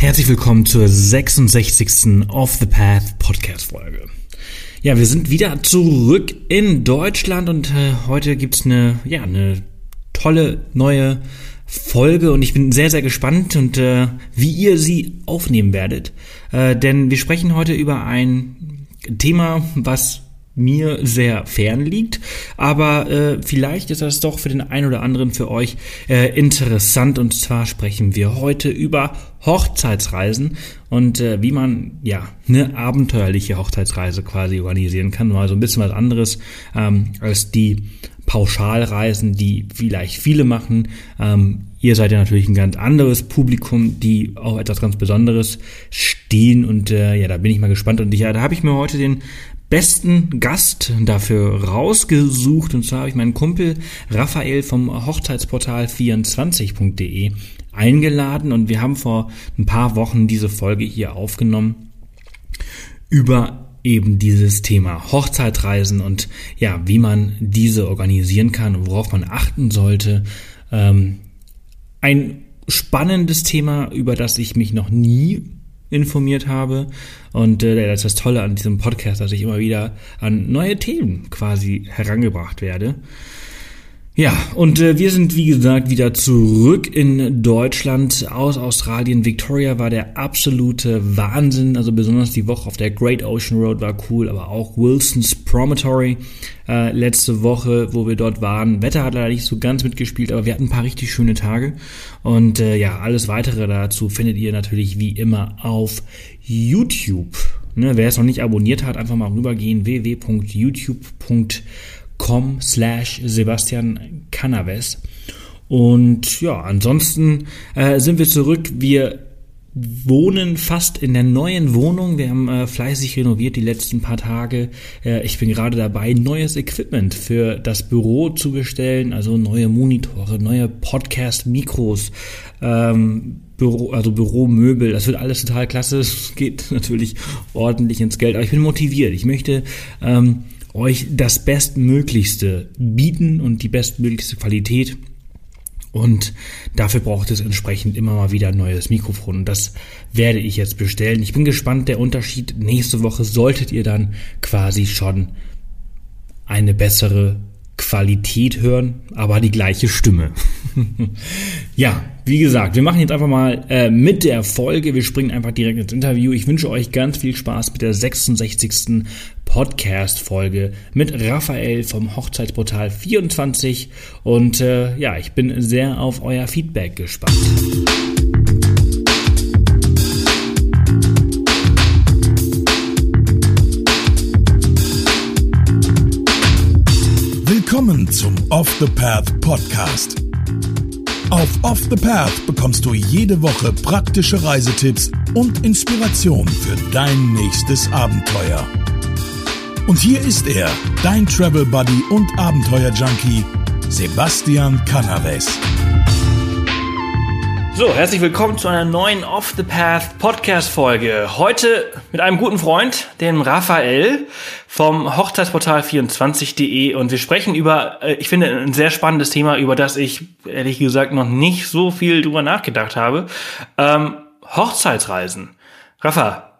Herzlich willkommen zur 66. Off the Path Podcast Folge. Ja, wir sind wieder zurück in Deutschland und äh, heute gibt's eine, ja, eine tolle neue Folge und ich bin sehr, sehr gespannt und äh, wie ihr sie aufnehmen werdet. Äh, denn wir sprechen heute über ein Thema, was mir sehr fern liegt, aber äh, vielleicht ist das doch für den einen oder anderen für euch äh, interessant und zwar sprechen wir heute über Hochzeitsreisen und äh, wie man ja eine abenteuerliche Hochzeitsreise quasi organisieren kann, mal so ein bisschen was anderes ähm, als die Pauschalreisen, die vielleicht viele machen. Ähm, ihr seid ja natürlich ein ganz anderes Publikum, die auch etwas ganz Besonderes stehen und äh, ja, da bin ich mal gespannt und ja, da habe ich mir heute den besten Gast dafür rausgesucht. Und zwar habe ich meinen Kumpel Raphael vom Hochzeitsportal 24.de eingeladen und wir haben vor ein paar Wochen diese Folge hier aufgenommen über eben dieses Thema Hochzeitreisen und ja, wie man diese organisieren kann und worauf man achten sollte. Ähm, ein spannendes Thema, über das ich mich noch nie informiert habe. Und äh, das ist das Tolle an diesem Podcast, dass ich immer wieder an neue Themen quasi herangebracht werde. Ja, und äh, wir sind wie gesagt wieder zurück in Deutschland aus Australien. Victoria war der absolute Wahnsinn, also besonders die Woche auf der Great Ocean Road war cool, aber auch Wilson's Promontory äh, letzte Woche, wo wir dort waren. Wetter hat leider nicht so ganz mitgespielt, aber wir hatten ein paar richtig schöne Tage. Und äh, ja, alles weitere dazu findet ihr natürlich wie immer auf YouTube. Ne, wer es noch nicht abonniert hat, einfach mal rübergehen www.youtube.com com slash Sebastian Canaves. Und ja, ansonsten äh, sind wir zurück. Wir wohnen fast in der neuen Wohnung. Wir haben äh, fleißig renoviert die letzten paar Tage. Äh, ich bin gerade dabei, neues Equipment für das Büro zu bestellen, also neue Monitore, neue Podcast-Mikros, ähm, Büro, also Büromöbel. Das wird alles total klasse. Es geht natürlich ordentlich ins Geld, aber ich bin motiviert. Ich möchte ähm, euch das Bestmöglichste bieten und die bestmöglichste Qualität. Und dafür braucht es entsprechend immer mal wieder ein neues Mikrofon. Und das werde ich jetzt bestellen. Ich bin gespannt, der Unterschied. Nächste Woche solltet ihr dann quasi schon eine bessere Qualität hören, aber die gleiche Stimme. ja, wie gesagt, wir machen jetzt einfach mal äh, mit der Folge. Wir springen einfach direkt ins Interview. Ich wünsche euch ganz viel Spaß mit der 66. Podcast-Folge mit Raphael vom Hochzeitsportal 24. Und äh, ja, ich bin sehr auf euer Feedback gespannt. Willkommen zum Off the Path Podcast. Auf Off the Path bekommst du jede Woche praktische Reisetipps und Inspiration für dein nächstes Abenteuer. Und hier ist er, dein Travel Buddy und Abenteuer Junkie, Sebastian Canaves. So, herzlich willkommen zu einer neuen Off the Path Podcast Folge. Heute mit einem guten Freund, dem Raphael vom Hochzeitsportal 24.de und wir sprechen über, äh, ich finde, ein sehr spannendes Thema, über das ich ehrlich gesagt noch nicht so viel drüber nachgedacht habe. Ähm, Hochzeitsreisen. Rafa,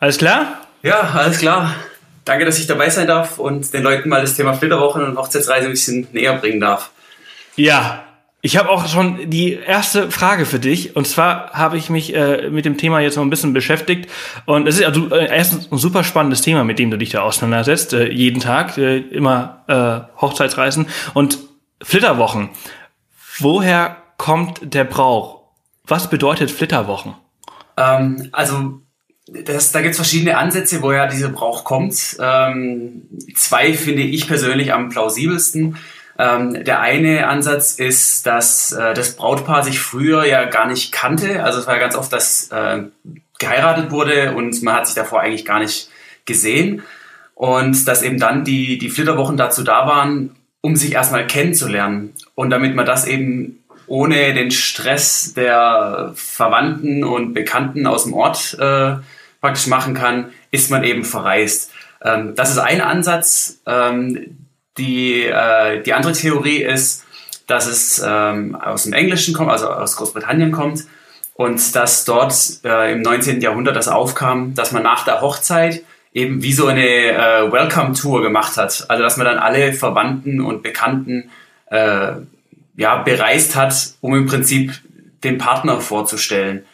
alles klar? Ja, alles klar. Danke, dass ich dabei sein darf und den Leuten mal das Thema Flitterwochen und Hochzeitsreise ein bisschen näher bringen darf. Ja, ich habe auch schon die erste Frage für dich. Und zwar habe ich mich äh, mit dem Thema jetzt noch ein bisschen beschäftigt. Und es ist also äh, erstens ein super spannendes Thema, mit dem du dich da auseinandersetzt. Äh, jeden Tag, äh, immer äh, Hochzeitsreisen und Flitterwochen. Woher kommt der Brauch? Was bedeutet Flitterwochen? Ähm, also das, da gibt's verschiedene Ansätze, woher dieser Brauch kommt. Ähm, zwei finde ich persönlich am plausibelsten. Ähm, der eine Ansatz ist, dass äh, das Brautpaar sich früher ja gar nicht kannte. Also es war ja ganz oft, dass äh, geheiratet wurde und man hat sich davor eigentlich gar nicht gesehen. Und dass eben dann die, die Flitterwochen dazu da waren, um sich erstmal kennenzulernen. Und damit man das eben ohne den Stress der Verwandten und Bekannten aus dem Ort äh, praktisch machen kann, ist man eben verreist. Ähm, das ist ein Ansatz. Ähm, die, äh, die andere Theorie ist, dass es ähm, aus dem Englischen kommt, also aus Großbritannien kommt und dass dort äh, im 19. Jahrhundert das aufkam, dass man nach der Hochzeit eben wie so eine äh, Welcome-Tour gemacht hat. Also dass man dann alle Verwandten und Bekannten äh, ja, bereist hat, um im Prinzip den Partner vorzustellen.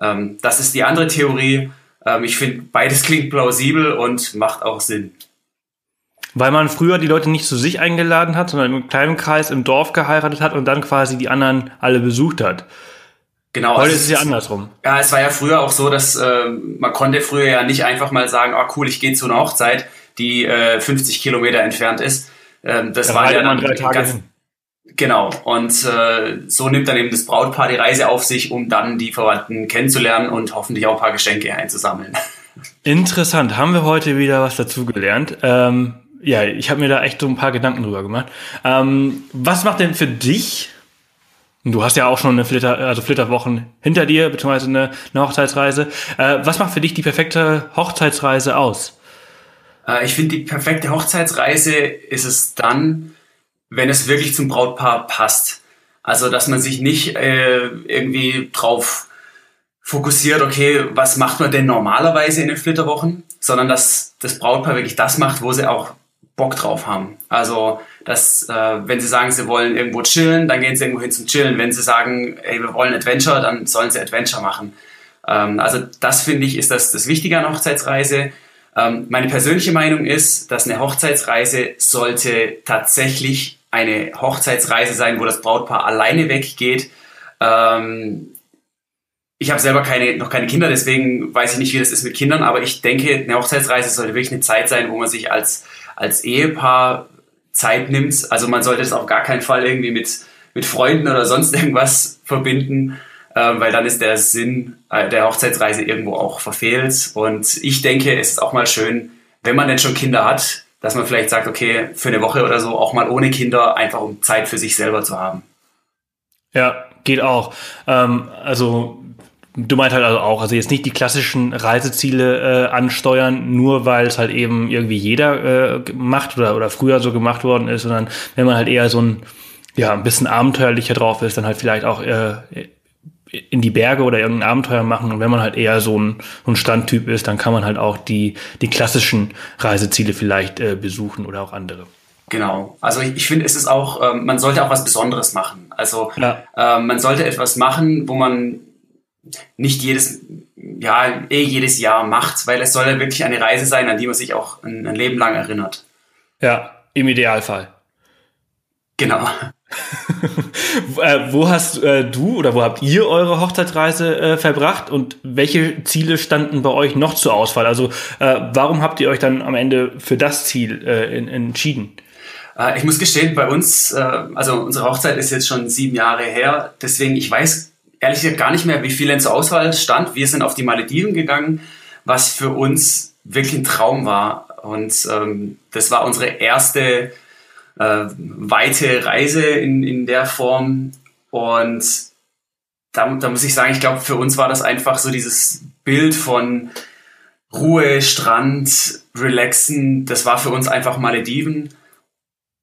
Ähm, das ist die andere Theorie. Ähm, ich finde, beides klingt plausibel und macht auch Sinn. Weil man früher die Leute nicht zu sich eingeladen hat, sondern im kleinen Kreis im Dorf geheiratet hat und dann quasi die anderen alle besucht hat. Genau. Heute ist es ja andersrum. Ja, es war ja früher auch so, dass äh, man konnte früher ja nicht einfach mal sagen, oh cool, ich gehe zu einer Hochzeit, die äh, 50 Kilometer entfernt ist. Ähm, das da war ja dann drei Tage ganz, hin. Genau. Und äh, so nimmt dann eben das Brautpaar die Reise auf sich, um dann die Verwandten kennenzulernen und hoffentlich auch ein paar Geschenke einzusammeln. Interessant. Haben wir heute wieder was dazugelernt. Ähm, ja, ich habe mir da echt so ein paar Gedanken drüber gemacht. Ähm, was macht denn für dich Du hast ja auch schon eine Flitter, also Flitterwochen hinter dir, beziehungsweise eine, eine Hochzeitsreise. Äh, was macht für dich die perfekte Hochzeitsreise aus? Äh, ich finde, die perfekte Hochzeitsreise ist es dann, wenn es wirklich zum Brautpaar passt. Also, dass man sich nicht äh, irgendwie drauf fokussiert, okay, was macht man denn normalerweise in den Flitterwochen, sondern dass das Brautpaar wirklich das macht, wo sie auch Bock drauf haben. Also, dass, äh, wenn sie sagen, sie wollen irgendwo chillen, dann gehen sie irgendwo hin zum Chillen. Wenn sie sagen, ey, wir wollen Adventure, dann sollen sie Adventure machen. Ähm, also, das finde ich, ist das, das Wichtige an Hochzeitsreise. Ähm, meine persönliche Meinung ist, dass eine Hochzeitsreise sollte tatsächlich eine Hochzeitsreise sein, wo das Brautpaar alleine weggeht. Ähm, ich habe selber keine, noch keine Kinder, deswegen weiß ich nicht, wie das ist mit Kindern, aber ich denke, eine Hochzeitsreise sollte wirklich eine Zeit sein, wo man sich als, als Ehepaar Zeit nimmt. Also man sollte es auf gar keinen Fall irgendwie mit, mit Freunden oder sonst irgendwas verbinden, äh, weil dann ist der Sinn äh, der Hochzeitsreise irgendwo auch verfehlt. Und ich denke, es ist auch mal schön, wenn man denn schon Kinder hat, dass man vielleicht sagt, okay, für eine Woche oder so auch mal ohne Kinder, einfach um Zeit für sich selber zu haben. Ja, geht auch. Ähm, also Du meinst halt also auch, also jetzt nicht die klassischen Reiseziele äh, ansteuern, nur weil es halt eben irgendwie jeder äh, macht oder, oder früher so gemacht worden ist, sondern wenn man halt eher so ein, ja, ein bisschen abenteuerlicher drauf ist, dann halt vielleicht auch äh, in die Berge oder irgendein Abenteuer machen. Und wenn man halt eher so ein, so ein Standtyp ist, dann kann man halt auch die, die klassischen Reiseziele vielleicht äh, besuchen oder auch andere. Genau. Also ich, ich finde, es ist auch, ähm, man sollte auch was Besonderes machen. Also ja. ähm, man sollte etwas machen, wo man nicht jedes, ja, eh jedes Jahr macht, weil es soll ja wirklich eine Reise sein, an die man sich auch ein, ein Leben lang erinnert. Ja, im Idealfall. Genau. äh, wo hast äh, du oder wo habt ihr eure Hochzeitsreise äh, verbracht und welche Ziele standen bei euch noch zur Auswahl? Also äh, warum habt ihr euch dann am Ende für das Ziel äh, in, entschieden? Äh, ich muss gestehen, bei uns, also unsere Hochzeit ist jetzt schon sieben Jahre her, deswegen ich weiß ehrlich gesagt gar nicht mehr, wie viel zur Auswahl stand. Wir sind auf die Malediven gegangen, was für uns wirklich ein Traum war. Und ähm, das war unsere erste äh, weite Reise in, in der Form. Und da, da muss ich sagen, ich glaube, für uns war das einfach so dieses Bild von Ruhe, Strand, Relaxen. Das war für uns einfach Malediven.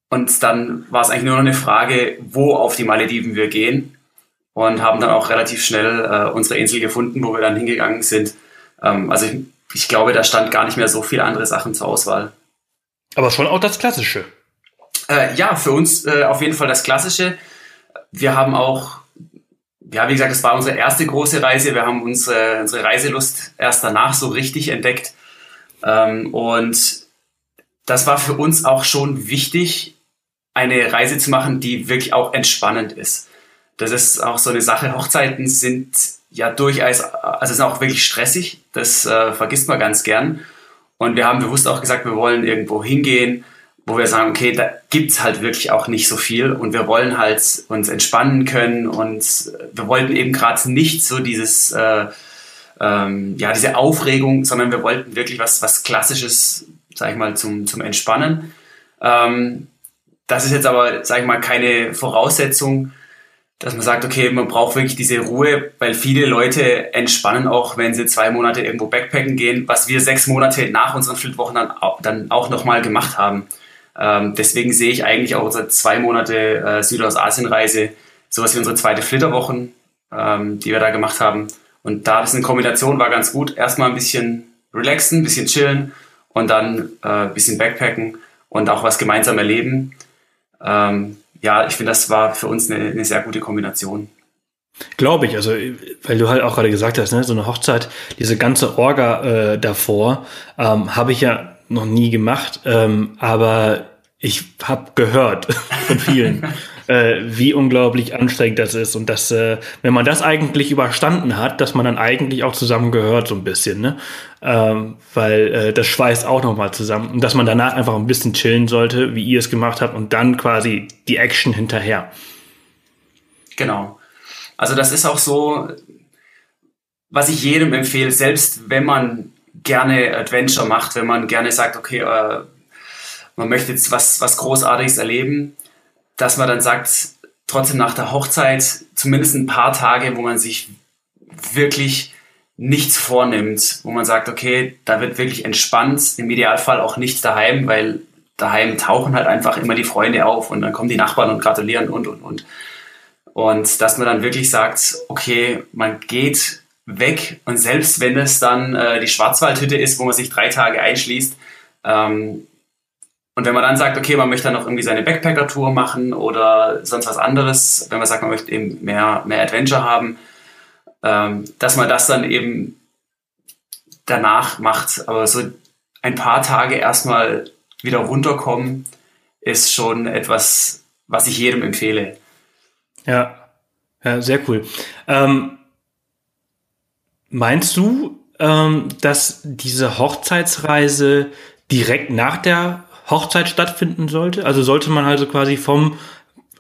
Und dann war es eigentlich nur noch eine Frage, wo auf die Malediven wir gehen und haben dann auch relativ schnell äh, unsere Insel gefunden, wo wir dann hingegangen sind. Ähm, also ich, ich, glaube, da stand gar nicht mehr so viele andere Sachen zur Auswahl. Aber schon auch das Klassische. Äh, ja, für uns äh, auf jeden Fall das Klassische. Wir haben auch, ja, wie gesagt, es war unsere erste große Reise. Wir haben unsere, unsere Reiselust erst danach so richtig entdeckt. Ähm, und das war für uns auch schon wichtig, eine Reise zu machen, die wirklich auch entspannend ist das ist auch so eine Sache. Hochzeiten sind ja durchaus, also sind auch wirklich stressig. Das äh, vergisst man ganz gern. Und wir haben bewusst auch gesagt, wir wollen irgendwo hingehen, wo wir sagen, okay, da gibt's halt wirklich auch nicht so viel und wir wollen halt uns entspannen können und wir wollten eben gerade nicht so dieses, äh, ähm, ja, diese Aufregung, sondern wir wollten wirklich was, was Klassisches, sag ich mal, zum, zum Entspannen. Ähm, das ist jetzt aber, sag ich mal, keine Voraussetzung, dass man sagt, okay, man braucht wirklich diese Ruhe, weil viele Leute entspannen auch, wenn sie zwei Monate irgendwo backpacken gehen, was wir sechs Monate nach unseren Flitwochen dann, dann auch nochmal gemacht haben. Ähm, deswegen sehe ich eigentlich auch unsere zwei Monate äh, Südostasien-Reise, sowas wie unsere zweite Flitterwochen. ähm, die wir da gemacht haben. Und da das eine Kombination war ganz gut. Erstmal ein bisschen relaxen, ein bisschen chillen und dann äh, ein bisschen backpacken und auch was gemeinsam erleben. Ähm, ja, ich finde, das war für uns eine, eine sehr gute Kombination. Glaube ich, also weil du halt auch gerade gesagt hast, ne, so eine Hochzeit, diese ganze Orga äh, davor ähm, habe ich ja noch nie gemacht, ähm, aber ich habe gehört von vielen, äh, wie unglaublich anstrengend das ist und dass, äh, wenn man das eigentlich überstanden hat, dass man dann eigentlich auch zusammen gehört so ein bisschen, ne? Ähm, weil äh, das schweißt auch noch mal zusammen und dass man danach einfach ein bisschen chillen sollte, wie ihr es gemacht habt und dann quasi die Action hinterher. Genau. Also das ist auch so, was ich jedem empfehle, selbst wenn man gerne Adventure macht, wenn man gerne sagt, okay, äh, man möchte jetzt was, was Großartiges erleben, dass man dann sagt, trotzdem nach der Hochzeit zumindest ein paar Tage, wo man sich wirklich nichts vornimmt, wo man sagt, okay, da wird wirklich entspannt, im Idealfall auch nichts daheim, weil daheim tauchen halt einfach immer die Freunde auf und dann kommen die Nachbarn und gratulieren und, und, und. Und dass man dann wirklich sagt, okay, man geht weg und selbst wenn es dann äh, die Schwarzwaldhütte ist, wo man sich drei Tage einschließt, ähm, und wenn man dann sagt, okay, man möchte dann noch irgendwie seine Backpacker-Tour machen oder sonst was anderes, wenn man sagt, man möchte eben mehr, mehr Adventure haben, ähm, dass man das dann eben danach macht. Aber so ein paar Tage erstmal wieder runterkommen, ist schon etwas, was ich jedem empfehle. Ja, ja sehr cool. Ähm, meinst du, ähm, dass diese Hochzeitsreise direkt nach der Hochzeit stattfinden sollte? Also sollte man also quasi vom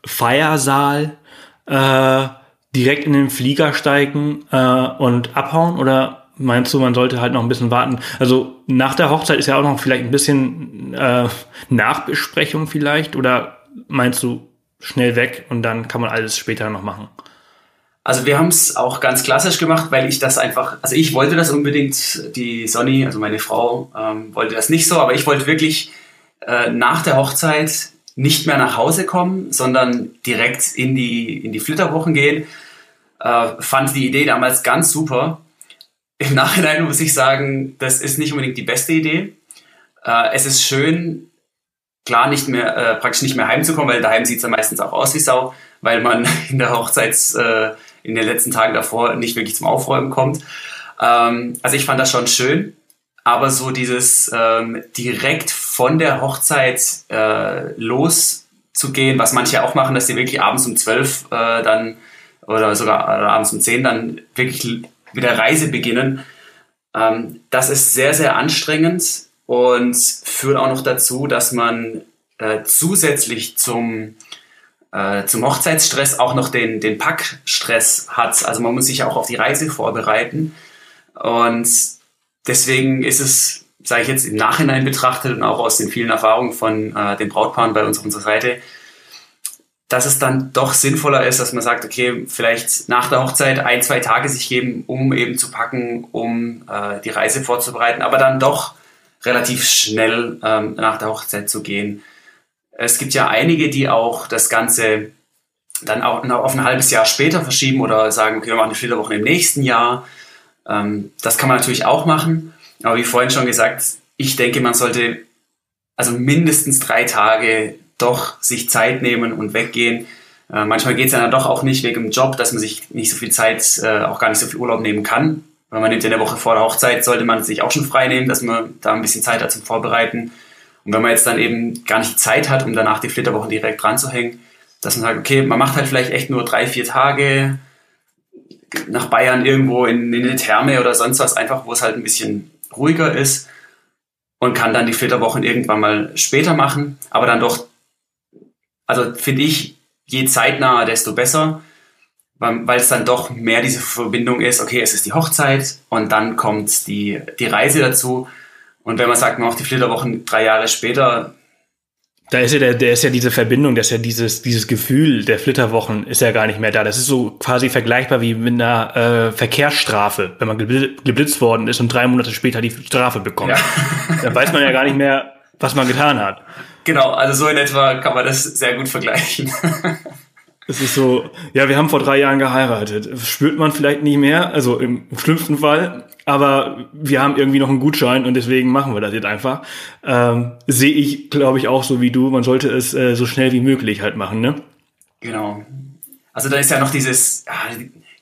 Feiersaal äh, direkt in den Flieger steigen äh, und abhauen? Oder meinst du, man sollte halt noch ein bisschen warten? Also nach der Hochzeit ist ja auch noch vielleicht ein bisschen äh, Nachbesprechung vielleicht? Oder meinst du schnell weg und dann kann man alles später noch machen? Also wir haben es auch ganz klassisch gemacht, weil ich das einfach, also ich wollte das unbedingt, die Sonny, also meine Frau, ähm, wollte das nicht so, aber ich wollte wirklich äh, nach der Hochzeit nicht mehr nach Hause kommen, sondern direkt in die, in die Flitterwochen gehen. Äh, fand die Idee damals ganz super. Im Nachhinein muss ich sagen, das ist nicht unbedingt die beste Idee. Äh, es ist schön, klar nicht mehr, äh, praktisch nicht mehr heimzukommen, weil daheim sieht es ja meistens auch aus wie Sau, weil man in der Hochzeits, äh, in den letzten Tagen davor nicht wirklich zum Aufräumen kommt. Ähm, also ich fand das schon schön, aber so dieses ähm, direkt von der Hochzeit äh, loszugehen, was manche auch machen, dass sie wirklich abends um zwölf äh, dann oder sogar abends um zehn dann wirklich mit der Reise beginnen, ähm, das ist sehr, sehr anstrengend und führt auch noch dazu, dass man äh, zusätzlich zum äh, zum Hochzeitsstress auch noch den, den Packstress hat. Also man muss sich auch auf die Reise vorbereiten. Und deswegen ist es, sage ich jetzt im Nachhinein betrachtet und auch aus den vielen Erfahrungen von äh, den Brautpaaren bei uns auf unserer Seite, dass es dann doch sinnvoller ist, dass man sagt, okay, vielleicht nach der Hochzeit ein, zwei Tage sich geben, um eben zu packen, um äh, die Reise vorzubereiten, aber dann doch relativ schnell ähm, nach der Hochzeit zu gehen. Es gibt ja einige, die auch das Ganze dann auch auf ein halbes Jahr später verschieben oder sagen, okay, wir machen die Flitterwochen im nächsten Jahr. Ähm, das kann man natürlich auch machen. Aber wie vorhin schon gesagt, ich denke, man sollte also mindestens drei Tage doch sich Zeit nehmen und weggehen. Äh, manchmal geht es dann doch auch nicht wegen dem Job, dass man sich nicht so viel Zeit, äh, auch gar nicht so viel Urlaub nehmen kann. Weil man nimmt in der Woche vor der Hochzeit, sollte man sich auch schon frei nehmen, dass man da ein bisschen Zeit hat zum Vorbereiten. Und wenn man jetzt dann eben gar nicht Zeit hat, um danach die Flitterwochen direkt dran zu hängen, dass man sagt, okay, man macht halt vielleicht echt nur drei, vier Tage, nach Bayern irgendwo in, in eine Therme oder sonst was, einfach wo es halt ein bisschen ruhiger ist und kann dann die Flitterwochen irgendwann mal später machen, aber dann doch, also finde ich, je zeitnah, desto besser, weil es dann doch mehr diese Verbindung ist, okay, es ist die Hochzeit und dann kommt die, die Reise dazu. Und wenn man sagt, man macht die Flitterwochen drei Jahre später, da ist ja der, der ist ja diese Verbindung, dass ja dieses, dieses Gefühl der Flitterwochen ist ja gar nicht mehr da. Das ist so quasi vergleichbar wie mit einer äh, Verkehrsstrafe, wenn man geblitzt worden ist und drei Monate später die Strafe bekommt. Ja. Dann weiß man ja gar nicht mehr, was man getan hat. Genau, also so in etwa kann man das sehr gut vergleichen. Es ist so, ja, wir haben vor drei Jahren geheiratet. Das spürt man vielleicht nicht mehr, also im schlimmsten Fall, aber wir haben irgendwie noch einen Gutschein und deswegen machen wir das jetzt einfach. Ähm, Sehe ich, glaube ich, auch so wie du. Man sollte es äh, so schnell wie möglich halt machen, ne? Genau. Also da ist ja noch dieses, ja,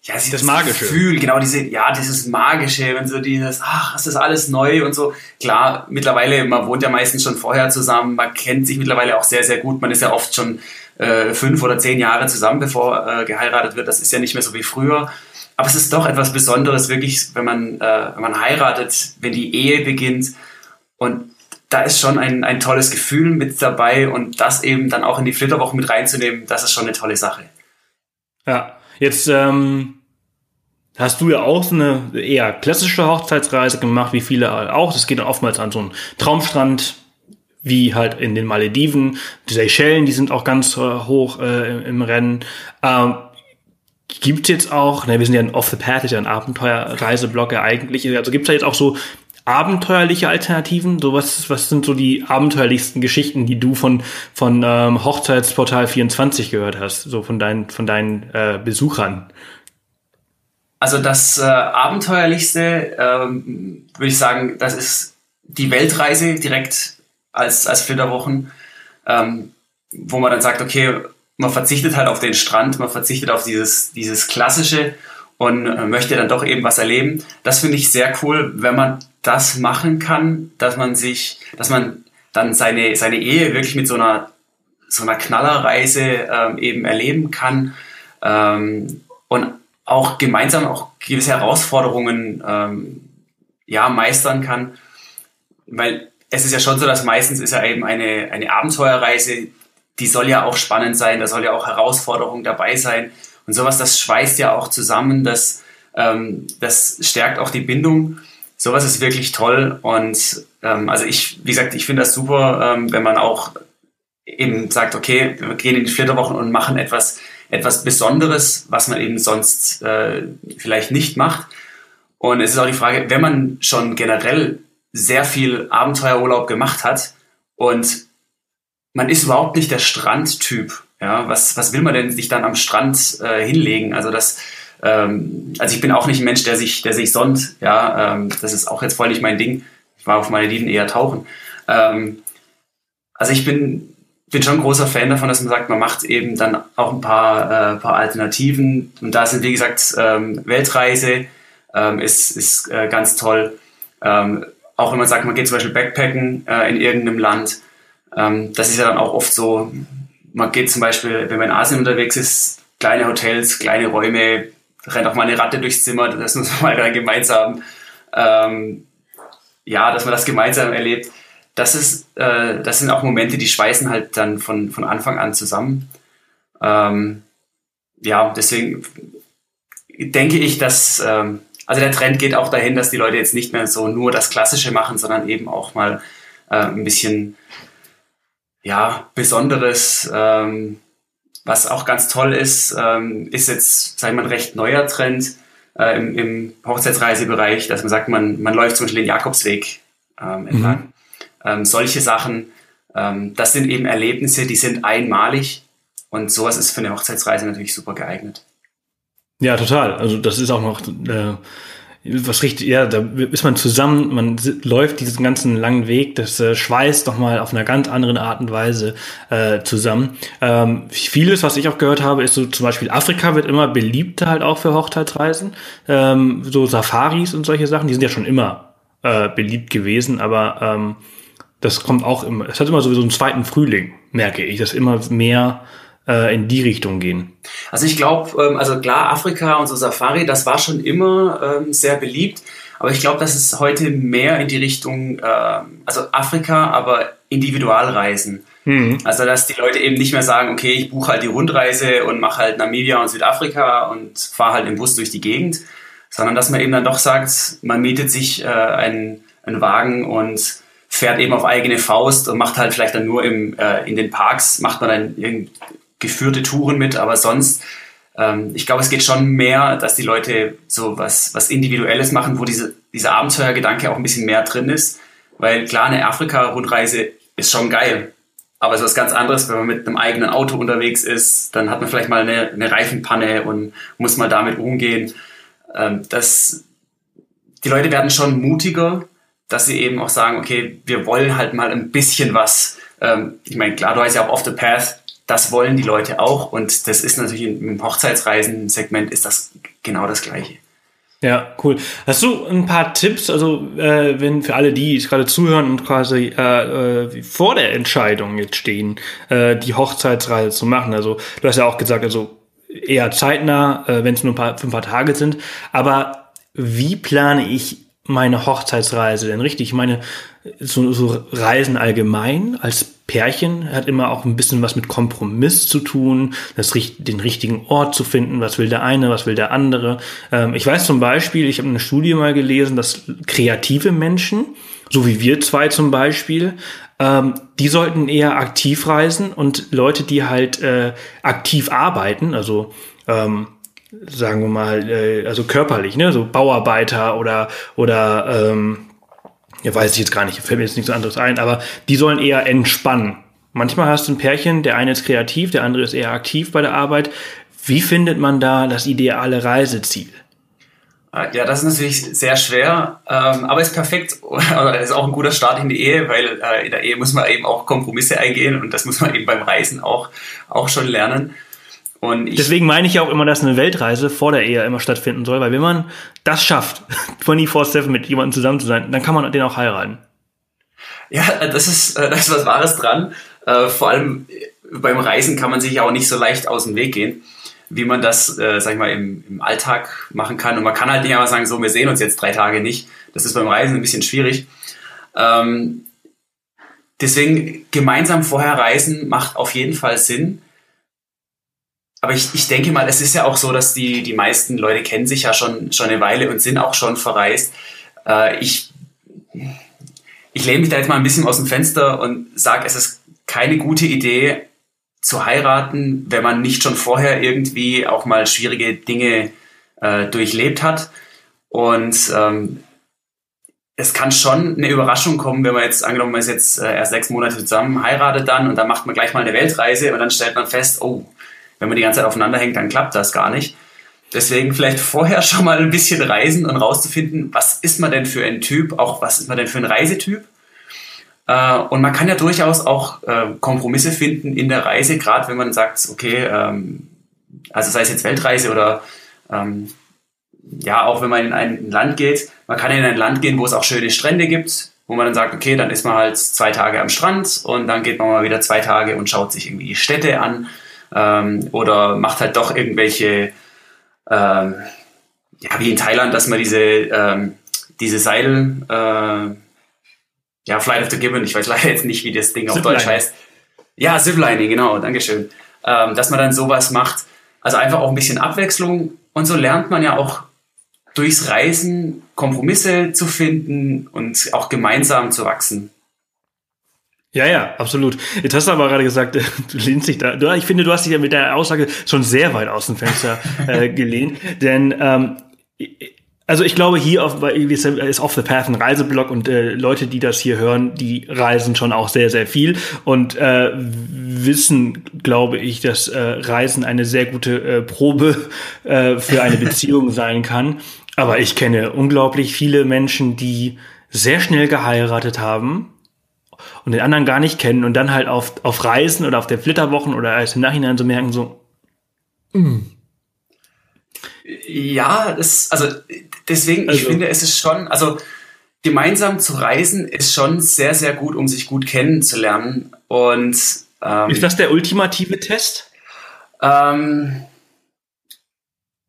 ja, dieses das magische Gefühl, genau diese, ja, dieses magische, wenn so dieses, ach, ist alles neu und so. Klar, mittlerweile, man wohnt ja meistens schon vorher zusammen, man kennt sich mittlerweile auch sehr, sehr gut. Man ist ja oft schon äh, fünf oder zehn Jahre zusammen, bevor äh, geheiratet wird. Das ist ja nicht mehr so wie früher. Aber es ist doch etwas Besonderes, wirklich, wenn man, äh, wenn man heiratet, wenn die Ehe beginnt. Und da ist schon ein, ein tolles Gefühl mit dabei und das eben dann auch in die Flitterwoche mit reinzunehmen, das ist schon eine tolle Sache. Ja, jetzt ähm, hast du ja auch so eine eher klassische Hochzeitsreise gemacht, wie viele auch. Das geht dann oftmals an so einen Traumstrand, wie halt in den Malediven. Die Seychellen, die sind auch ganz äh, hoch äh, im Rennen. Ähm, Gibt jetzt auch, ne, wir sind ja ein Off the Path, ist ja ein Abenteuerreiseblog ja eigentlich. Also gibt es da jetzt auch so abenteuerliche Alternativen? So was, was sind so die abenteuerlichsten Geschichten, die du von, von ähm, Hochzeitsportal 24 gehört hast, so von deinen, von deinen äh, Besuchern? Also das äh, abenteuerlichste, ähm, würde ich sagen, das ist die Weltreise direkt als, als Flitterwochen, ähm, wo man dann sagt, okay, man verzichtet halt auf den Strand, man verzichtet auf dieses, dieses Klassische und äh, möchte dann doch eben was erleben. Das finde ich sehr cool, wenn man das machen kann, dass man sich, dass man dann seine, seine Ehe wirklich mit so einer, so einer Knallerreise ähm, eben erleben kann ähm, und auch gemeinsam auch gewisse Herausforderungen ähm, ja, meistern kann. Weil es ist ja schon so, dass meistens ist ja eben eine, eine Abenteuerreise, die soll ja auch spannend sein, da soll ja auch Herausforderung dabei sein. Und sowas, das schweißt ja auch zusammen, das, ähm, das stärkt auch die Bindung. Sowas ist wirklich toll. Und ähm, also ich, wie gesagt, ich finde das super, ähm, wenn man auch eben sagt, okay, wir gehen in die Flitterwochen und machen etwas, etwas Besonderes, was man eben sonst äh, vielleicht nicht macht. Und es ist auch die Frage, wenn man schon generell sehr viel Abenteuerurlaub gemacht hat und man ist überhaupt nicht der Strandtyp. Ja, was, was will man denn sich dann am Strand äh, hinlegen? Also das, ähm, also ich bin auch nicht ein Mensch, der sich, der sich sonnt. Ja, ähm, das ist auch jetzt voll nicht mein Ding. Ich war auf meine Lieben eher tauchen. Ähm, also ich bin, bin schon ein großer Fan davon, dass man sagt, man macht eben dann auch ein paar, äh, paar Alternativen. Und da sind, wie gesagt, ähm, Weltreise ähm, ist, ist äh, ganz toll. Auch wenn man sagt, man geht zum Beispiel Backpacken äh, in irgendeinem Land, ähm, das ist ja dann auch oft so, man geht zum Beispiel, wenn man in Asien unterwegs ist, kleine Hotels, kleine Räume, rennt auch mal eine Ratte durchs Zimmer, das muss man mal dann gemeinsam, ähm, ja, dass man das gemeinsam erlebt. Das ist, äh, das sind auch Momente, die schweißen halt dann von, von Anfang an zusammen. Ähm, ja, deswegen denke ich, dass ähm, also der Trend geht auch dahin, dass die Leute jetzt nicht mehr so nur das Klassische machen, sondern eben auch mal äh, ein bisschen ja, Besonderes. Ähm, was auch ganz toll ist, ähm, ist jetzt, sagen wir mal, ein recht neuer Trend äh, im, im Hochzeitsreisebereich, dass man sagt, man, man läuft zum Beispiel den Jakobsweg ähm, entlang. Mhm. Ähm, solche Sachen, ähm, das sind eben Erlebnisse, die sind einmalig und sowas ist für eine Hochzeitsreise natürlich super geeignet. Ja, total. Also das ist auch noch äh, was richtig, ja, da ist man zusammen, man läuft diesen ganzen langen Weg, das äh, schweißt doch mal auf einer ganz anderen Art und Weise äh, zusammen. Ähm, vieles, was ich auch gehört habe, ist so zum Beispiel Afrika wird immer beliebter halt auch für Hochzeitsreisen. Ähm, so Safaris und solche Sachen, die sind ja schon immer äh, beliebt gewesen, aber ähm, das kommt auch immer, es hat immer sowieso einen zweiten Frühling, merke ich, dass immer mehr äh, in die Richtung gehen? Also ich glaube, ähm, also klar, Afrika und so Safari, das war schon immer ähm, sehr beliebt, aber ich glaube, dass es heute mehr in die Richtung, äh, also Afrika, aber Individualreisen. Mhm. Also dass die Leute eben nicht mehr sagen, okay, ich buche halt die Rundreise und mache halt Namibia und Südafrika und fahre halt im Bus durch die Gegend, sondern dass man eben dann doch sagt, man mietet sich äh, einen, einen Wagen und fährt eben auf eigene Faust und macht halt vielleicht dann nur im, äh, in den Parks, macht man dann geführte Touren mit, aber sonst, ähm, ich glaube, es geht schon mehr, dass die Leute so was, was Individuelles machen, wo diese, dieser Abenteuergedanke auch ein bisschen mehr drin ist. Weil klar, eine Afrika-Rundreise ist schon geil. Aber es ist was ganz anderes, wenn man mit einem eigenen Auto unterwegs ist, dann hat man vielleicht mal eine, eine Reifenpanne und muss mal damit umgehen. Ähm, das, die Leute werden schon mutiger, dass sie eben auch sagen, okay, wir wollen halt mal ein bisschen was. Ähm, ich meine, klar, du heißt ja auch Off the Path, das wollen die Leute auch und das ist natürlich im Hochzeitsreisen-Segment ist das genau das Gleiche. Ja, cool. Hast du ein paar Tipps, also äh, wenn für alle, die gerade zuhören und quasi äh, äh, vor der Entscheidung jetzt stehen, äh, die Hochzeitsreise zu machen? Also du hast ja auch gesagt, also eher zeitnah, äh, wenn es nur ein paar, für ein paar Tage sind. Aber wie plane ich meine Hochzeitsreise denn richtig? Ich meine, so, so Reisen allgemein als Pärchen hat immer auch ein bisschen was mit Kompromiss zu tun, das, den richtigen Ort zu finden, was will der eine, was will der andere. Ähm, ich weiß zum Beispiel, ich habe eine Studie mal gelesen, dass kreative Menschen, so wie wir zwei zum Beispiel, ähm, die sollten eher aktiv reisen und Leute, die halt äh, aktiv arbeiten, also ähm, sagen wir mal, äh, also körperlich, ne, so Bauarbeiter oder oder ähm, ja, weiß ich jetzt gar nicht, fällt mir jetzt nichts anderes ein, aber die sollen eher entspannen. Manchmal hast du ein Pärchen, der eine ist kreativ, der andere ist eher aktiv bei der Arbeit. Wie findet man da das ideale Reiseziel? Ah, ja, das ist natürlich sehr schwer, ähm, aber ist perfekt oder ist auch ein guter Start in die Ehe, weil äh, in der Ehe muss man eben auch Kompromisse eingehen und das muss man eben beim Reisen auch, auch schon lernen. Und Deswegen meine ich ja auch immer, dass eine Weltreise vor der Ehe immer stattfinden soll, weil wenn man das schafft, 24-7 mit jemandem zusammen zu sein, dann kann man den auch heiraten. Ja, das ist, äh, da ist was Wahres dran. Äh, vor allem beim Reisen kann man sich ja auch nicht so leicht aus dem Weg gehen, wie man das, äh, sag ich mal, im, im Alltag machen kann. Und man kann halt nicht einfach sagen, so, wir sehen uns jetzt drei Tage nicht. Das ist beim Reisen ein bisschen schwierig. Ähm, deswegen gemeinsam vorher reisen macht auf jeden Fall Sinn aber ich, ich denke mal, es ist ja auch so, dass die, die meisten Leute kennen sich ja schon, schon eine Weile und sind auch schon verreist. Äh, ich, ich lehne mich da jetzt mal ein bisschen aus dem Fenster und sage, es ist keine gute Idee zu heiraten, wenn man nicht schon vorher irgendwie auch mal schwierige Dinge äh, durchlebt hat. Und ähm, es kann schon eine Überraschung kommen, wenn man jetzt, angenommen, man ist jetzt äh, erst sechs Monate zusammen, heiratet dann und dann macht man gleich mal eine Weltreise und dann stellt man fest, oh, wenn man die ganze Zeit aufeinander hängt, dann klappt das gar nicht. Deswegen vielleicht vorher schon mal ein bisschen reisen und rauszufinden, was ist man denn für ein Typ, auch was ist man denn für ein Reisetyp. Äh, und man kann ja durchaus auch äh, Kompromisse finden in der Reise, gerade wenn man sagt, okay, ähm, also sei es jetzt Weltreise oder ähm, ja, auch wenn man in ein Land geht, man kann in ein Land gehen, wo es auch schöne Strände gibt, wo man dann sagt, okay, dann ist man halt zwei Tage am Strand und dann geht man mal wieder zwei Tage und schaut sich irgendwie die Städte an ähm, oder macht halt doch irgendwelche, ähm, ja, wie in Thailand, dass man diese, ähm, diese Seil, äh, ja, Flight of the Gibbon, ich weiß leider jetzt nicht, wie das Ding auf Deutsch heißt. Ja, Ziplining, genau, Dankeschön. Ähm, dass man dann sowas macht. Also einfach auch ein bisschen Abwechslung und so lernt man ja auch durchs Reisen Kompromisse zu finden und auch gemeinsam zu wachsen. Ja, ja, absolut. Jetzt hast du aber gerade gesagt, du lehnst dich da. Ich finde, du hast dich ja mit der Aussage schon sehr weit aus dem Fenster äh, gelehnt. Denn ähm, also ich glaube, hier auf, ist Off the Path ein Reiseblog und äh, Leute, die das hier hören, die reisen schon auch sehr, sehr viel und äh, wissen, glaube ich, dass äh, Reisen eine sehr gute äh, Probe äh, für eine Beziehung sein kann. Aber ich kenne unglaublich viele Menschen, die sehr schnell geheiratet haben und den anderen gar nicht kennen und dann halt auf, auf Reisen oder auf der Flitterwochen oder erst im Nachhinein so merken, so, mm. Ja, das, also deswegen, also, ich finde, es ist schon, also gemeinsam zu reisen ist schon sehr, sehr gut, um sich gut kennenzulernen. Und ähm, ist das der ultimative Test? Ähm,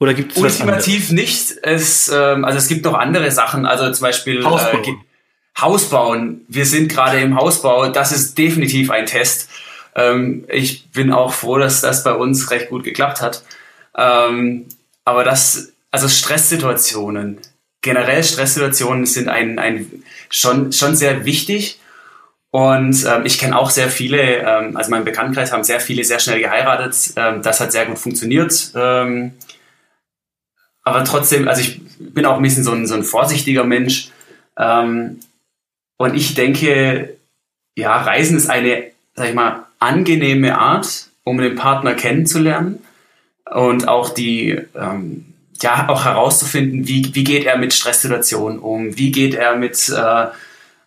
oder gibt es Ultimativ nicht. Es, ähm, also es gibt noch andere Sachen. Also zum Beispiel äh, Haus bauen. Wir sind gerade im Hausbau. Das ist definitiv ein Test. Ähm, ich bin auch froh, dass das bei uns recht gut geklappt hat. Ähm, aber das, also Stresssituationen, generell Stresssituationen sind ein, ein schon, schon sehr wichtig. Und ähm, ich kenne auch sehr viele, ähm, also mein Bekanntenkreis haben sehr viele sehr schnell geheiratet. Ähm, das hat sehr gut funktioniert. Ähm, aber trotzdem, also ich bin auch ein bisschen so ein, so ein vorsichtiger Mensch. Und ich denke, ja, Reisen ist eine sag ich mal, angenehme Art, um den Partner kennenzulernen und auch die, ähm, ja, auch herauszufinden, wie, wie geht er mit Stresssituationen um, wie geht er mit, äh,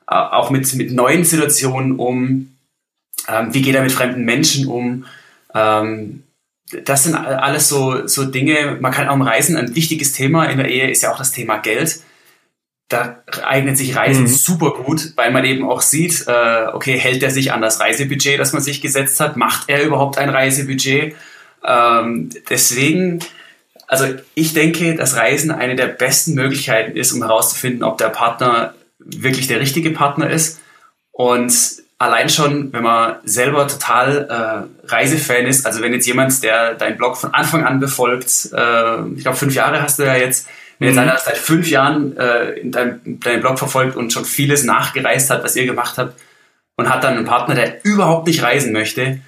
auch mit, mit neuen Situationen um, ähm, wie geht er mit fremden Menschen um. Ähm, das sind alles so, so Dinge, man kann auch im Reisen, ein wichtiges Thema in der Ehe ist ja auch das Thema Geld da eignet sich Reisen mhm. super gut, weil man eben auch sieht, äh, okay, hält er sich an das Reisebudget, das man sich gesetzt hat? Macht er überhaupt ein Reisebudget? Ähm, deswegen, also ich denke, dass Reisen eine der besten Möglichkeiten ist, um herauszufinden, ob der Partner wirklich der richtige Partner ist. Und allein schon, wenn man selber total äh, Reisefan ist, also wenn jetzt jemand, der deinen Blog von Anfang an befolgt, äh, ich glaube fünf Jahre hast du ja jetzt, wenn jetzt mhm. einer seit fünf Jahren äh, in deinem, deinem Blog verfolgt und schon vieles nachgereist hat, was ihr gemacht habt, und hat dann einen Partner, der überhaupt nicht reisen möchte,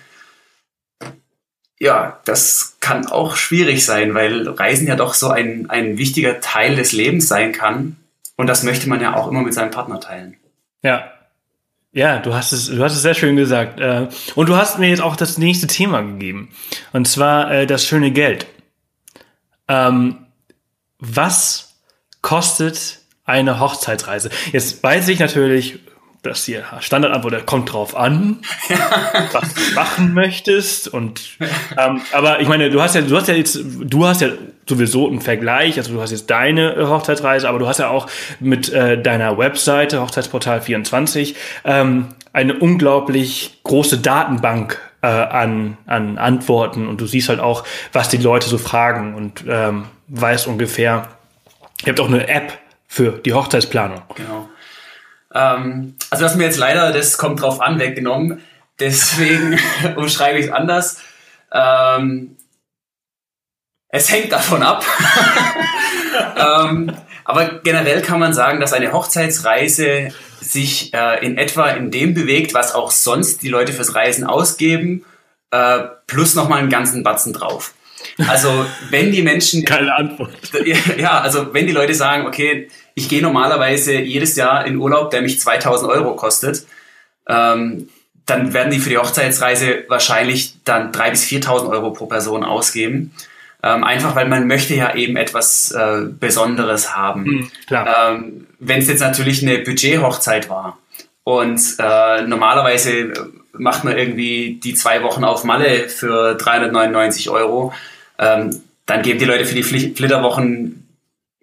ja, das kann auch schwierig sein, weil Reisen ja doch so ein, ein wichtiger Teil des Lebens sein kann. Und das möchte man ja auch immer mit seinem Partner teilen. Ja. Ja, du hast es, du hast es sehr schön gesagt. Äh, und du hast mir jetzt auch das nächste Thema gegeben. Und zwar äh, das schöne Geld. Ähm, was kostet eine Hochzeitsreise? Jetzt weiß ich natürlich, dass die Standardantwort kommt drauf an, was du machen möchtest und ähm, aber ich meine, du hast ja, du hast ja jetzt, du hast ja sowieso einen Vergleich, also du hast jetzt deine Hochzeitsreise, aber du hast ja auch mit äh, deiner Webseite Hochzeitsportal 24 ähm, eine unglaublich große Datenbank äh, an, an Antworten und du siehst halt auch, was die Leute so fragen und ähm, weißt ungefähr, ihr habt auch eine App für die Hochzeitsplanung. Genau. Ähm, also das mir jetzt leider, das kommt drauf an, weggenommen. Deswegen umschreibe ich es anders. Ähm, es hängt davon ab. ähm, aber generell kann man sagen, dass eine Hochzeitsreise sich äh, in etwa in dem bewegt, was auch sonst die Leute fürs Reisen ausgeben, äh, plus nochmal einen ganzen Batzen drauf. Also wenn die Menschen... Keine Antwort. Ja, also wenn die Leute sagen, okay, ich gehe normalerweise jedes Jahr in Urlaub, der mich 2000 Euro kostet, ähm, dann werden die für die Hochzeitsreise wahrscheinlich dann 3.000 bis 4.000 Euro pro Person ausgeben. Ähm, einfach weil man möchte ja eben etwas äh, Besonderes haben. Mhm, ähm, Wenn es jetzt natürlich eine Budget-Hochzeit war und äh, normalerweise macht man irgendwie die zwei Wochen auf Malle für 399 Euro, ähm, dann geben die Leute für die Flitterwochen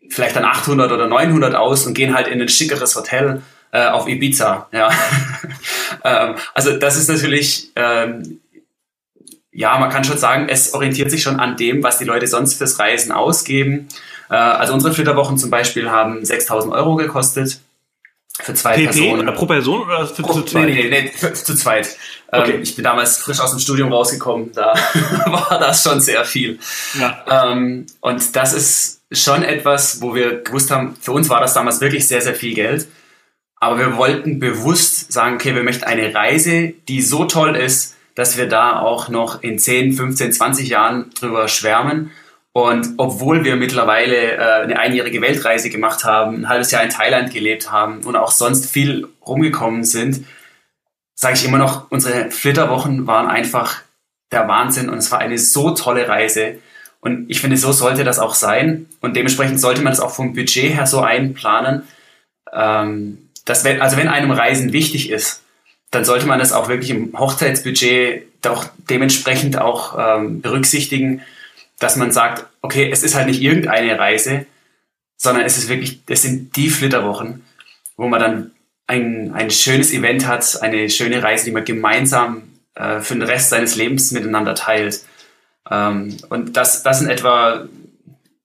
vielleicht dann 800 oder 900 aus und gehen halt in ein schickeres Hotel äh, auf Ibiza. Ja. ähm, also das ist natürlich ähm, ja, man kann schon sagen, es orientiert sich schon an dem, was die Leute sonst fürs Reisen ausgeben. Äh, also unsere Flitterwochen zum Beispiel haben 6000 Euro gekostet. Für zwei PP Personen. Oder pro Person oder für, pro, zu zweit? Nee, nee, nee, für, zu zweit. Ähm, okay. Ähm, ich bin damals frisch aus dem Studium rausgekommen, da war das schon sehr viel. Ja. Ähm, und das ist schon etwas, wo wir gewusst haben, für uns war das damals wirklich sehr, sehr viel Geld. Aber wir wollten bewusst sagen, okay, wir möchten eine Reise, die so toll ist, dass wir da auch noch in 10, 15, 20 Jahren drüber schwärmen. Und obwohl wir mittlerweile äh, eine einjährige Weltreise gemacht haben, ein halbes Jahr in Thailand gelebt haben und auch sonst viel rumgekommen sind, sage ich immer noch, unsere Flitterwochen waren einfach der Wahnsinn und es war eine so tolle Reise. Und ich finde, so sollte das auch sein. Und dementsprechend sollte man das auch vom Budget her so einplanen, ähm, dass wenn, also wenn einem Reisen wichtig ist, dann sollte man das auch wirklich im Hochzeitsbudget doch dementsprechend auch ähm, berücksichtigen, dass man sagt, okay, es ist halt nicht irgendeine Reise, sondern es ist wirklich, es sind die Flitterwochen, wo man dann ein, ein schönes Event hat, eine schöne Reise, die man gemeinsam äh, für den Rest seines Lebens miteinander teilt. Ähm, und das, das in etwa,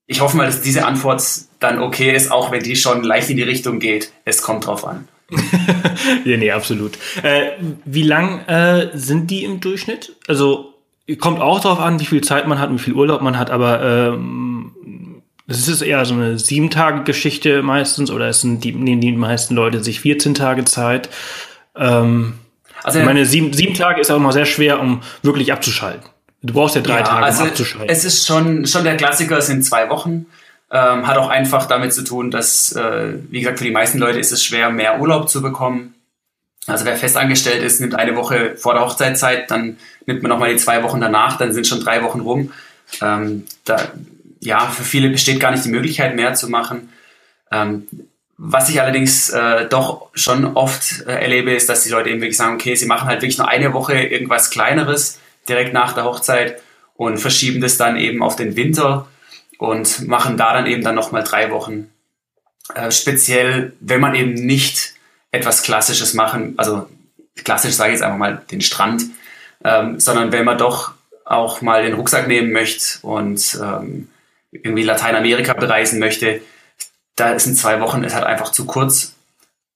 ich hoffe mal, dass diese Antwort dann okay ist, auch wenn die schon leicht in die Richtung geht. Es kommt drauf an. ja, nee, absolut. Äh, wie lang äh, sind die im Durchschnitt? Also kommt auch darauf an, wie viel Zeit man hat, wie viel Urlaub man hat, aber ähm, es ist eher so eine sieben Tage Geschichte meistens oder es sind die, nehmen die meisten Leute sich 14 Tage Zeit. Ähm, also ich meine, sieben, sieben Tage ist auch immer sehr schwer, um wirklich abzuschalten. Du brauchst ja drei ja, Tage, um also abzuschalten. Es ist schon, schon der Klassiker, es sind zwei Wochen. Ähm, hat auch einfach damit zu tun, dass, äh, wie gesagt, für die meisten Leute ist es schwer, mehr Urlaub zu bekommen. Also wer festangestellt ist, nimmt eine Woche vor der Hochzeit Zeit, dann nimmt man nochmal die zwei Wochen danach, dann sind schon drei Wochen rum. Ähm, da, ja, für viele besteht gar nicht die Möglichkeit, mehr zu machen. Ähm, was ich allerdings äh, doch schon oft äh, erlebe, ist, dass die Leute eben wirklich sagen, okay, sie machen halt wirklich nur eine Woche irgendwas Kleineres direkt nach der Hochzeit und verschieben das dann eben auf den Winter und machen da dann eben dann nochmal drei Wochen. Äh, speziell, wenn man eben nicht etwas Klassisches machen, also klassisch sage ich jetzt einfach mal den Strand, ähm, sondern wenn man doch auch mal den Rucksack nehmen möchte und ähm, irgendwie Lateinamerika bereisen möchte, da sind zwei Wochen ist halt einfach zu kurz.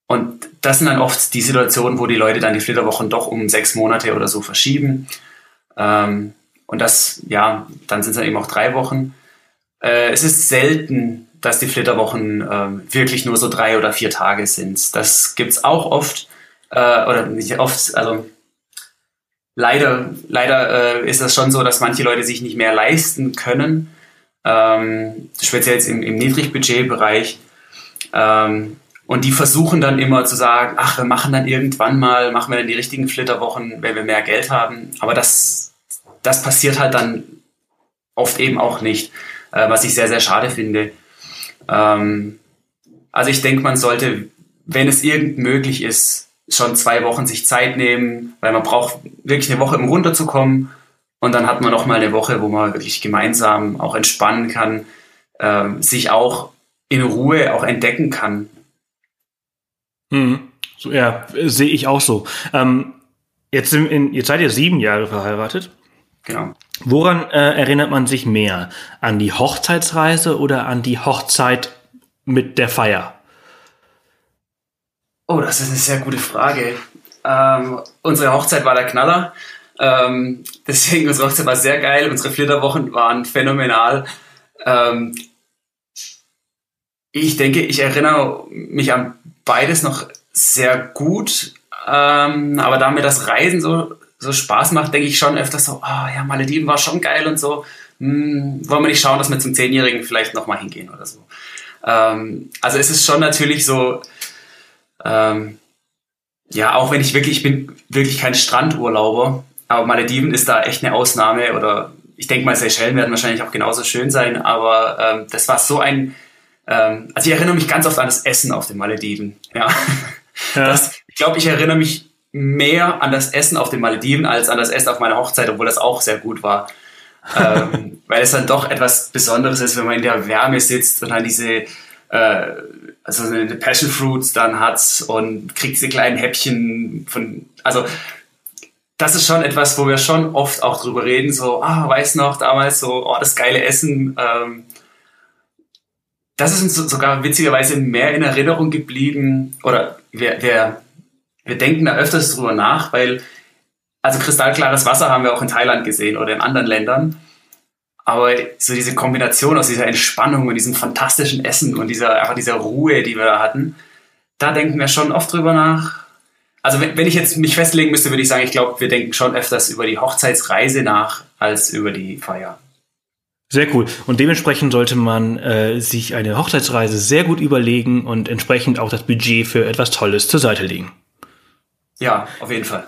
Und das sind dann oft die Situationen, wo die Leute dann die Flitterwochen doch um sechs Monate oder so verschieben. Ähm, und das, ja, dann sind es dann eben auch drei Wochen. Äh, es ist selten, dass die Flitterwochen äh, wirklich nur so drei oder vier Tage sind. Das gibt's auch oft, äh, oder nicht oft, also leider, leider äh, ist das schon so, dass manche Leute sich nicht mehr leisten können, ähm, speziell jetzt im, im Niedrigbudgetbereich. Ähm, und die versuchen dann immer zu sagen, ach, wir machen dann irgendwann mal, machen wir dann die richtigen Flitterwochen, wenn wir mehr Geld haben. Aber das, das passiert halt dann oft eben auch nicht, äh, was ich sehr, sehr schade finde. Ähm, also ich denke, man sollte, wenn es irgend möglich ist, schon zwei Wochen sich Zeit nehmen, weil man braucht wirklich eine Woche, um runterzukommen. Und dann hat man noch mal eine Woche, wo man wirklich gemeinsam auch entspannen kann, äh, sich auch in Ruhe auch entdecken kann. Hm. So, ja, sehe ich auch so. Ähm, jetzt, in, jetzt seid ihr sieben Jahre verheiratet. Genau. Woran äh, erinnert man sich mehr? An die Hochzeitsreise oder an die Hochzeit mit der Feier? Oh, das ist eine sehr gute Frage. Ähm, unsere Hochzeit war der Knaller. Ähm, deswegen, unsere Hochzeit war sehr geil. Unsere Flitterwochen waren phänomenal. Ähm, ich denke, ich erinnere mich an beides noch sehr gut. Ähm, aber da mir das Reisen so, so Spaß macht, denke ich schon öfters so, ah oh, ja, Malediven war schon geil und so. Hm, wollen wir nicht schauen, dass wir zum Zehnjährigen vielleicht nochmal hingehen oder so. Ähm, also es ist schon natürlich so, ähm, ja, auch wenn ich wirklich, ich bin wirklich kein Strandurlauber, aber Malediven ist da echt eine Ausnahme oder ich denke mal, Seychellen werden wahrscheinlich auch genauso schön sein, aber ähm, das war so ein, ähm, also ich erinnere mich ganz oft an das Essen auf den Malediven, ja. ja. Das, ich glaube, ich erinnere mich mehr an das Essen auf den Malediven als an das Essen auf meiner Hochzeit, obwohl das auch sehr gut war. ähm, weil es dann doch etwas Besonderes ist, wenn man in der Wärme sitzt und dann diese äh, also eine Passion Fruits dann hat und kriegt diese kleinen Häppchen von, also das ist schon etwas, wo wir schon oft auch drüber reden, so, ah, weiß noch, damals so, oh, das geile Essen. Ähm, das ist uns sogar witzigerweise mehr in Erinnerung geblieben, oder wir, wir, wir denken da öfters drüber nach, weil, also kristallklares Wasser haben wir auch in Thailand gesehen oder in anderen Ländern. Aber so diese Kombination aus dieser Entspannung und diesem fantastischen Essen und dieser, einfach dieser Ruhe, die wir da hatten, da denken wir schon oft drüber nach. Also wenn, wenn ich jetzt mich festlegen müsste, würde ich sagen, ich glaube, wir denken schon öfters über die Hochzeitsreise nach als über die Feier. Sehr cool. Und dementsprechend sollte man äh, sich eine Hochzeitsreise sehr gut überlegen und entsprechend auch das Budget für etwas Tolles zur Seite legen. Ja, auf jeden Fall.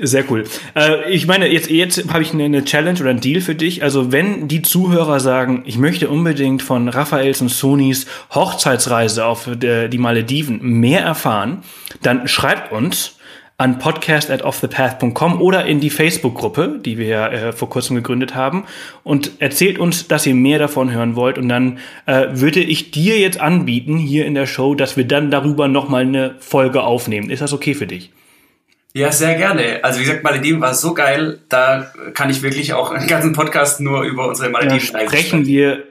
Sehr cool. Äh, ich meine, jetzt, jetzt habe ich eine, Challenge oder einen Deal für dich. Also wenn die Zuhörer sagen, ich möchte unbedingt von Raphaels und Sonis Hochzeitsreise auf die Malediven mehr erfahren, dann schreibt uns an podcast at offthepath.com oder in die Facebook-Gruppe, die wir ja äh, vor kurzem gegründet haben und erzählt uns, dass ihr mehr davon hören wollt und dann äh, würde ich dir jetzt anbieten, hier in der Show, dass wir dann darüber nochmal eine Folge aufnehmen. Ist das okay für dich? Ja, sehr gerne. Also wie gesagt, Malediven war so geil, da kann ich wirklich auch einen ganzen Podcast nur über unsere Malediven ja, sprechen wir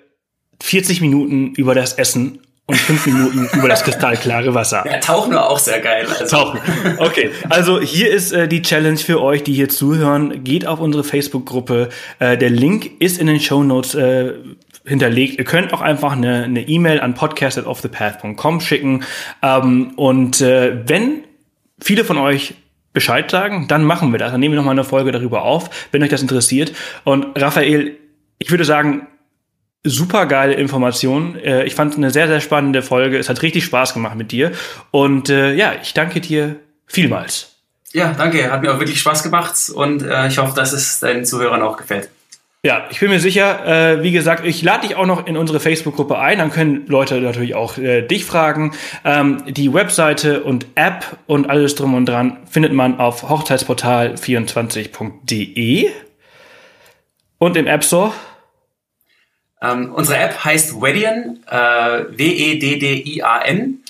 40 Minuten über das Essen und fünf Minuten über das kristallklare Wasser. Ja, Tauchen war auch sehr geil. Also. Tauchen. Okay, also hier ist äh, die Challenge für euch, die hier zuhören. Geht auf unsere Facebook-Gruppe. Äh, der Link ist in den Show Notes äh, hinterlegt. Ihr könnt auch einfach eine E-Mail e an podcast@offthepath.com schicken. Ähm, und äh, wenn viele von euch Bescheid sagen, dann machen wir das. Dann nehmen wir nochmal eine Folge darüber auf, wenn euch das interessiert. Und Raphael, ich würde sagen, super geile Informationen. Äh, ich fand eine sehr, sehr spannende Folge. Es hat richtig Spaß gemacht mit dir. Und äh, ja, ich danke dir vielmals. Ja, danke. Hat mir auch wirklich Spaß gemacht und äh, ich hoffe, dass es deinen Zuhörern auch gefällt. Ja, ich bin mir sicher. Äh, wie gesagt, ich lade dich auch noch in unsere Facebook-Gruppe ein. Dann können Leute natürlich auch äh, dich fragen. Ähm, die Webseite und App und alles drum und dran findet man auf hochzeitsportal24.de und im App Store. Ähm, unsere App heißt Wedian, äh, W-E-D-D-I-A-N.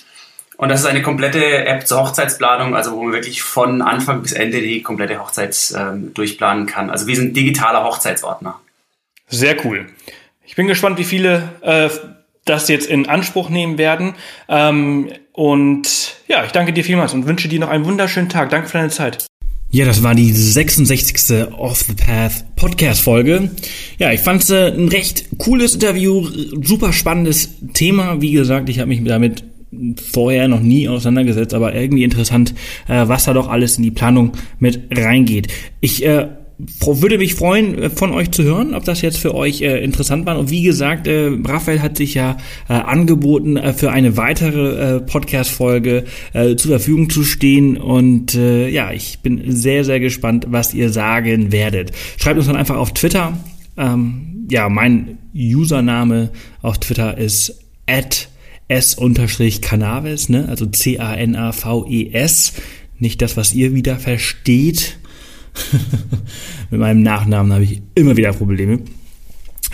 Und das ist eine komplette App zur Hochzeitsplanung, also wo man wirklich von Anfang bis Ende die komplette Hochzeit ähm, durchplanen kann. Also wie ein digitaler Hochzeitsordner. Sehr cool. Ich bin gespannt, wie viele äh, das jetzt in Anspruch nehmen werden. Ähm, und ja, ich danke dir vielmals und wünsche dir noch einen wunderschönen Tag. Danke für deine Zeit. Ja, das war die 66. Off the Path Podcast Folge. Ja, ich fand es äh, ein recht cooles Interview, super spannendes Thema. Wie gesagt, ich habe mich damit vorher noch nie auseinandergesetzt, aber irgendwie interessant, äh, was da doch alles in die Planung mit reingeht. Ich äh, würde mich freuen, äh, von euch zu hören, ob das jetzt für euch äh, interessant war. Und wie gesagt, äh, Raphael hat sich ja äh, angeboten, äh, für eine weitere äh, Podcast-Folge äh, zur Verfügung zu stehen. Und äh, ja, ich bin sehr, sehr gespannt, was ihr sagen werdet. Schreibt uns dann einfach auf Twitter. Ähm, ja, mein Username auf Twitter ist at s-cannabis, ne? also C-A-N-A-V-E-S. Nicht das, was ihr wieder versteht. Mit meinem Nachnamen habe ich immer wieder Probleme.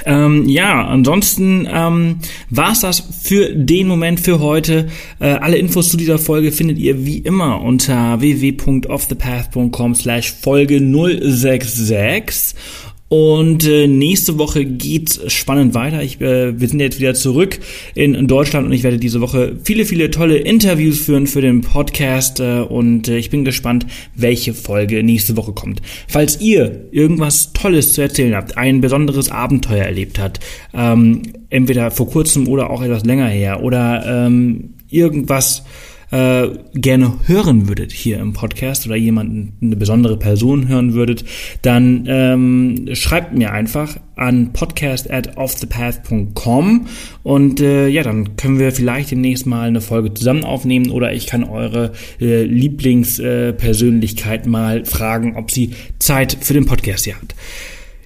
Ähm, ja, ansonsten ähm, war es das für den Moment für heute. Äh, alle Infos zu dieser Folge findet ihr wie immer unter www.offthepath.com slash Folge 066 und äh, nächste Woche geht's spannend weiter. Ich, äh, wir sind jetzt wieder zurück in, Deutschland und ich werde diese Woche viele, viele tolle Interviews führen für den Podcast äh, und äh, ich bin gespannt, welche Folge nächste Woche kommt. Falls ihr irgendwas Tolles zu erzählen habt, ein besonderes Abenteuer erlebt habt, ähm, entweder vor kurzem oder auch etwas länger her oder ähm, irgendwas äh, gerne hören würdet hier im Podcast oder jemanden, eine besondere Person hören würdet, dann ähm, schreibt mir einfach an podcast at offthepath.com und äh, ja, dann können wir vielleicht demnächst mal eine Folge zusammen aufnehmen oder ich kann eure äh, Lieblingspersönlichkeit äh, mal fragen, ob sie Zeit für den Podcast hier hat.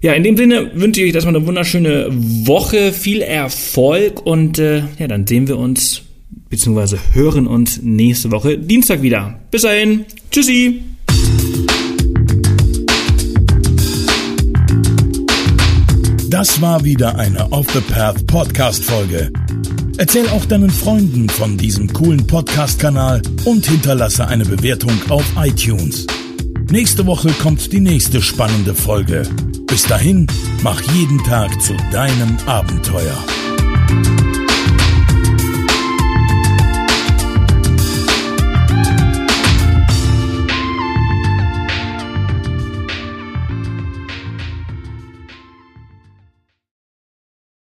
Ja, in dem Sinne wünsche ich euch erstmal eine wunderschöne Woche, viel Erfolg und äh, ja, dann sehen wir uns beziehungsweise hören uns nächste Woche Dienstag wieder. Bis dahin, tschüssi! Das war wieder eine Off the Path Podcast Folge. Erzähl auch deinen Freunden von diesem coolen Podcast-Kanal und hinterlasse eine Bewertung auf iTunes. Nächste Woche kommt die nächste spannende Folge. Bis dahin, mach jeden Tag zu deinem Abenteuer.